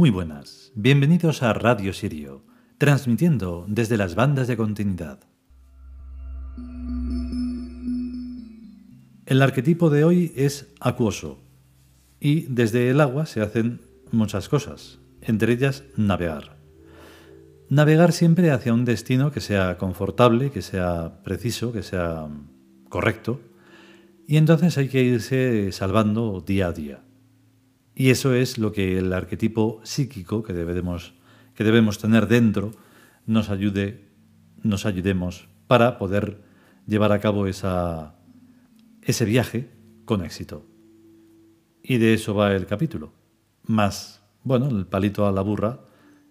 Muy buenas, bienvenidos a Radio Sirio, transmitiendo desde las bandas de continuidad. El arquetipo de hoy es acuoso y desde el agua se hacen muchas cosas, entre ellas navegar. Navegar siempre hacia un destino que sea confortable, que sea preciso, que sea correcto, y entonces hay que irse salvando día a día. Y eso es lo que el arquetipo psíquico que debemos, que debemos tener dentro nos ayude, nos ayudemos para poder llevar a cabo esa, ese viaje con éxito. Y de eso va el capítulo. Más, bueno, el palito a la burra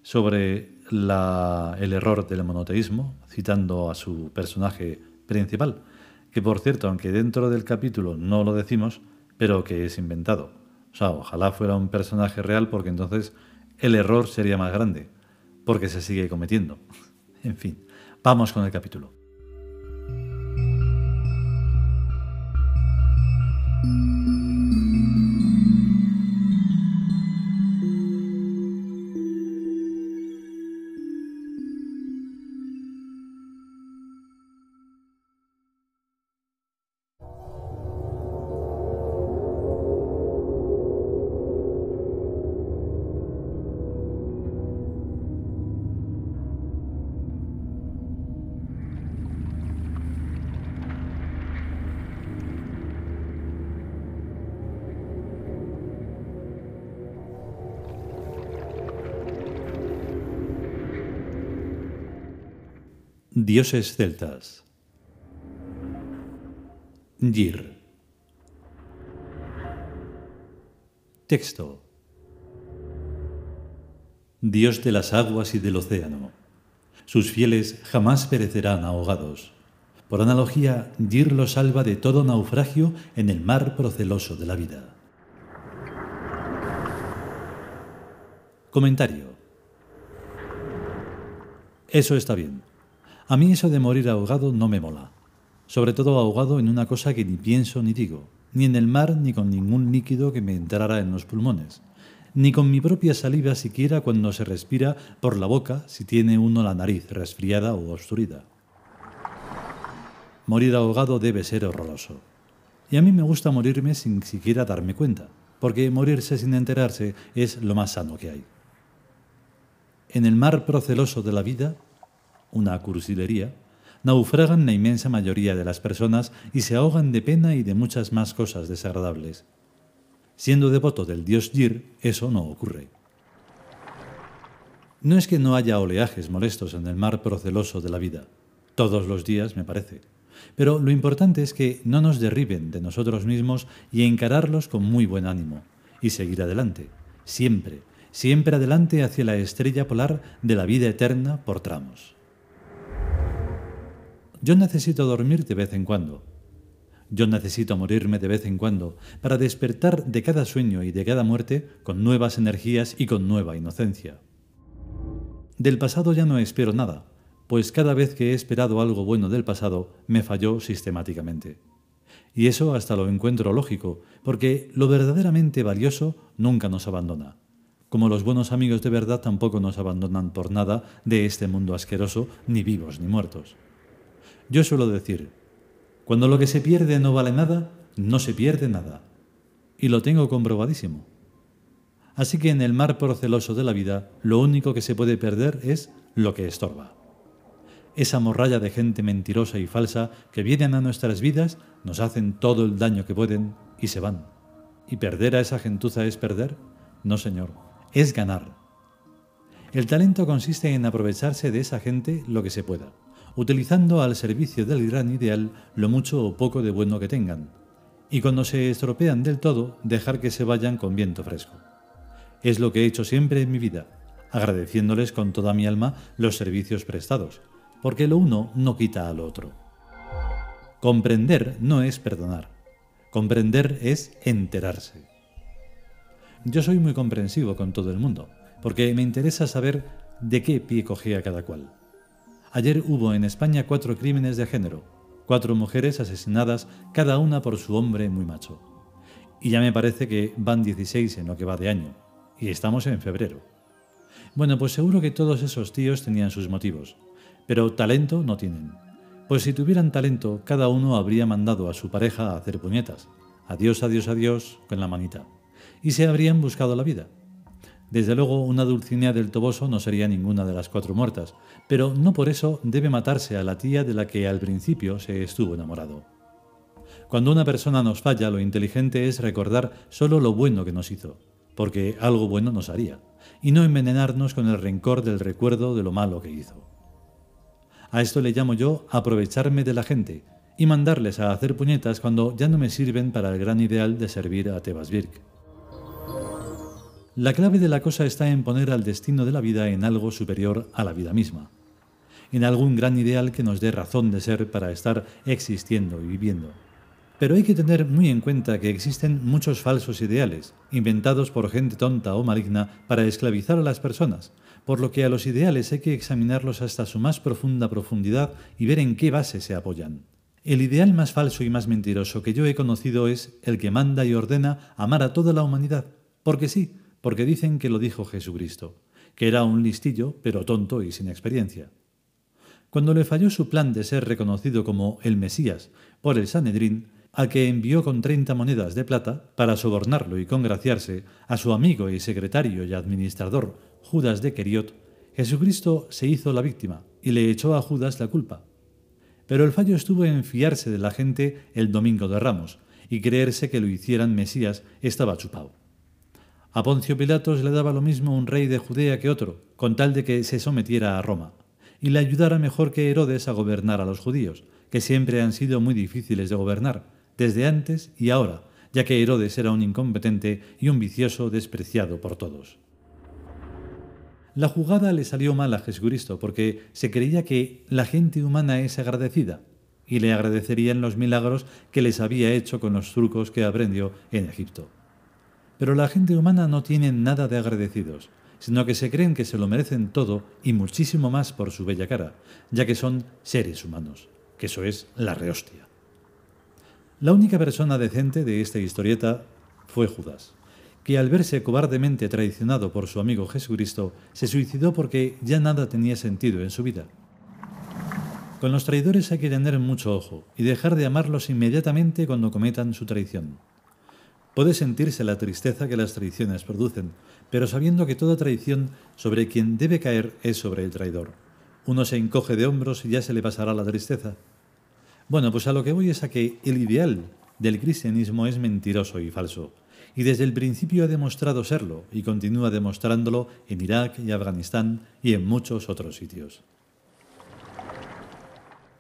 sobre la, el error del monoteísmo, citando a su personaje principal, que por cierto, aunque dentro del capítulo no lo decimos, pero que es inventado. O sea, ojalá fuera un personaje real porque entonces el error sería más grande, porque se sigue cometiendo. En fin, vamos con el capítulo. Dioses celtas. Gir. Texto. Dios de las aguas y del océano. Sus fieles jamás perecerán ahogados. Por analogía, Gir lo salva de todo naufragio en el mar proceloso de la vida. Comentario. Eso está bien. A mí eso de morir ahogado no me mola. Sobre todo ahogado en una cosa que ni pienso ni digo, ni en el mar ni con ningún líquido que me entrara en los pulmones, ni con mi propia saliva siquiera cuando se respira por la boca si tiene uno la nariz resfriada o obstruida. Morir ahogado debe ser horroroso. Y a mí me gusta morirme sin siquiera darme cuenta, porque morirse sin enterarse es lo más sano que hay. En el mar proceloso de la vida una cursilería, naufragan la inmensa mayoría de las personas y se ahogan de pena y de muchas más cosas desagradables. Siendo devoto del dios Gir, eso no ocurre. No es que no haya oleajes molestos en el mar proceloso de la vida, todos los días me parece, pero lo importante es que no nos derriben de nosotros mismos y encararlos con muy buen ánimo, y seguir adelante, siempre, siempre adelante hacia la estrella polar de la vida eterna por tramos. Yo necesito dormir de vez en cuando. Yo necesito morirme de vez en cuando para despertar de cada sueño y de cada muerte con nuevas energías y con nueva inocencia. Del pasado ya no espero nada, pues cada vez que he esperado algo bueno del pasado me falló sistemáticamente. Y eso hasta lo encuentro lógico, porque lo verdaderamente valioso nunca nos abandona, como los buenos amigos de verdad tampoco nos abandonan por nada de este mundo asqueroso, ni vivos ni muertos. Yo suelo decir, cuando lo que se pierde no vale nada, no se pierde nada. Y lo tengo comprobadísimo. Así que en el mar proceloso de la vida, lo único que se puede perder es lo que estorba. Esa morralla de gente mentirosa y falsa que vienen a nuestras vidas, nos hacen todo el daño que pueden y se van. ¿Y perder a esa gentuza es perder? No, señor, es ganar. El talento consiste en aprovecharse de esa gente lo que se pueda utilizando al servicio del gran ideal lo mucho o poco de bueno que tengan, y cuando se estropean del todo, dejar que se vayan con viento fresco. Es lo que he hecho siempre en mi vida, agradeciéndoles con toda mi alma los servicios prestados, porque lo uno no quita a lo otro. Comprender no es perdonar, comprender es enterarse. Yo soy muy comprensivo con todo el mundo, porque me interesa saber de qué pie cogea cada cual. Ayer hubo en España cuatro crímenes de género, cuatro mujeres asesinadas, cada una por su hombre muy macho. Y ya me parece que van 16 en lo que va de año, y estamos en febrero. Bueno, pues seguro que todos esos tíos tenían sus motivos, pero talento no tienen. Pues si tuvieran talento, cada uno habría mandado a su pareja a hacer puñetas. Adiós, adiós, adiós, con la manita. Y se habrían buscado la vida. Desde luego, una Dulcinea del Toboso no sería ninguna de las cuatro muertas, pero no por eso debe matarse a la tía de la que al principio se estuvo enamorado. Cuando una persona nos falla, lo inteligente es recordar solo lo bueno que nos hizo, porque algo bueno nos haría, y no envenenarnos con el rencor del recuerdo de lo malo que hizo. A esto le llamo yo aprovecharme de la gente y mandarles a hacer puñetas cuando ya no me sirven para el gran ideal de servir a Tebas Birk. La clave de la cosa está en poner al destino de la vida en algo superior a la vida misma, en algún gran ideal que nos dé razón de ser para estar existiendo y viviendo. Pero hay que tener muy en cuenta que existen muchos falsos ideales, inventados por gente tonta o maligna para esclavizar a las personas, por lo que a los ideales hay que examinarlos hasta su más profunda profundidad y ver en qué base se apoyan. El ideal más falso y más mentiroso que yo he conocido es el que manda y ordena amar a toda la humanidad, porque sí, porque dicen que lo dijo Jesucristo, que era un listillo, pero tonto y sin experiencia. Cuando le falló su plan de ser reconocido como el Mesías por el Sanedrín, al que envió con treinta monedas de plata para sobornarlo y congraciarse a su amigo y secretario y administrador Judas de Queriot, Jesucristo se hizo la víctima y le echó a Judas la culpa. Pero el fallo estuvo en fiarse de la gente el domingo de Ramos y creerse que lo hicieran Mesías estaba chupado. A Poncio Pilatos le daba lo mismo un rey de Judea que otro, con tal de que se sometiera a Roma, y le ayudara mejor que Herodes a gobernar a los judíos, que siempre han sido muy difíciles de gobernar, desde antes y ahora, ya que Herodes era un incompetente y un vicioso despreciado por todos. La jugada le salió mal a Jesucristo porque se creía que la gente humana es agradecida y le agradecerían los milagros que les había hecho con los trucos que aprendió en Egipto. Pero la gente humana no tiene nada de agradecidos, sino que se creen que se lo merecen todo y muchísimo más por su bella cara, ya que son seres humanos, que eso es la rehostia. La única persona decente de esta historieta fue Judas, que al verse cobardemente traicionado por su amigo Jesucristo, se suicidó porque ya nada tenía sentido en su vida. Con los traidores hay que tener mucho ojo y dejar de amarlos inmediatamente cuando cometan su traición. Puede sentirse la tristeza que las traiciones producen, pero sabiendo que toda traición sobre quien debe caer es sobre el traidor. Uno se encoge de hombros y ya se le pasará la tristeza. Bueno, pues a lo que voy es a que el ideal del cristianismo es mentiroso y falso, y desde el principio ha demostrado serlo y continúa demostrándolo en Irak y Afganistán y en muchos otros sitios.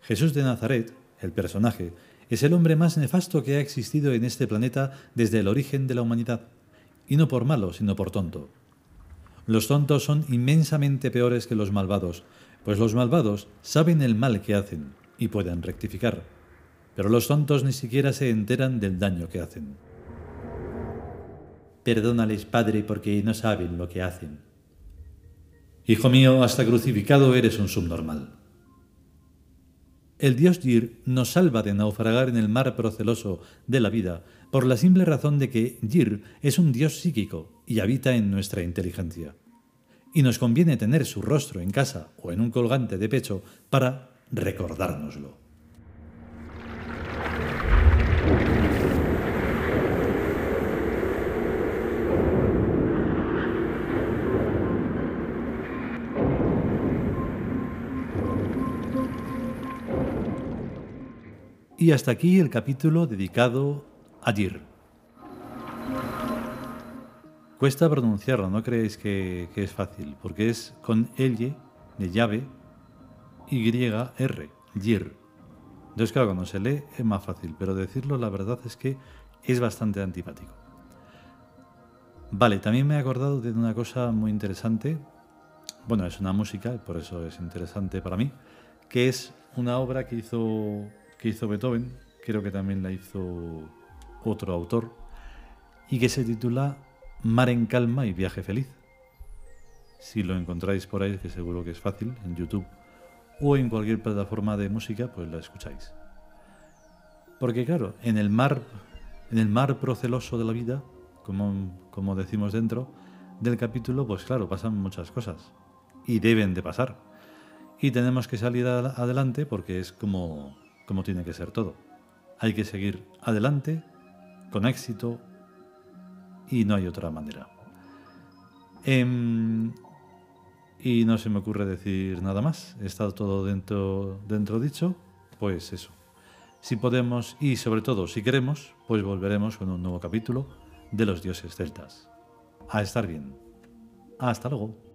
Jesús de Nazaret, el personaje, es el hombre más nefasto que ha existido en este planeta desde el origen de la humanidad, y no por malo, sino por tonto. Los tontos son inmensamente peores que los malvados, pues los malvados saben el mal que hacen y pueden rectificar, pero los tontos ni siquiera se enteran del daño que hacen. Perdónales, Padre, porque no saben lo que hacen. Hijo mío, hasta crucificado eres un subnormal. El dios Yir nos salva de naufragar en el mar proceloso de la vida por la simple razón de que Yir es un dios psíquico y habita en nuestra inteligencia. Y nos conviene tener su rostro en casa o en un colgante de pecho para recordárnoslo. Y hasta aquí el capítulo dedicado a Yir. Cuesta pronunciarlo, no creéis que, es fácil, porque es con L de llave, Y-R, Yir. Entonces, claro, cuando se lee es más fácil, pero decirlo la verdad es que es bastante antipático. Vale, también me he acordado de una cosa muy interesante. Bueno, es una música, por eso es interesante para mí, que es una obra que hizo, que hizo Beethoven, creo que también la hizo otro autor, y que se titula Mar en calma y viaje feliz. Si lo encontráis por ahí, que seguro que es fácil, en YouTube o en cualquier plataforma de música, pues la escucháis. Porque claro, en el mar, en el mar proceloso de la vida, como, como decimos dentro del capítulo, pues claro, pasan muchas cosas. Y deben de pasar. Y tenemos que salir adelante porque es como, como tiene que ser todo. Hay que seguir adelante, con éxito, y no hay otra manera. Em, y no se me ocurre decir nada más. Está todo dentro, dentro dicho. Pues eso. Si podemos y sobre todo si queremos, pues volveremos con un nuevo capítulo de los dioses celtas. A estar bien. Hasta luego.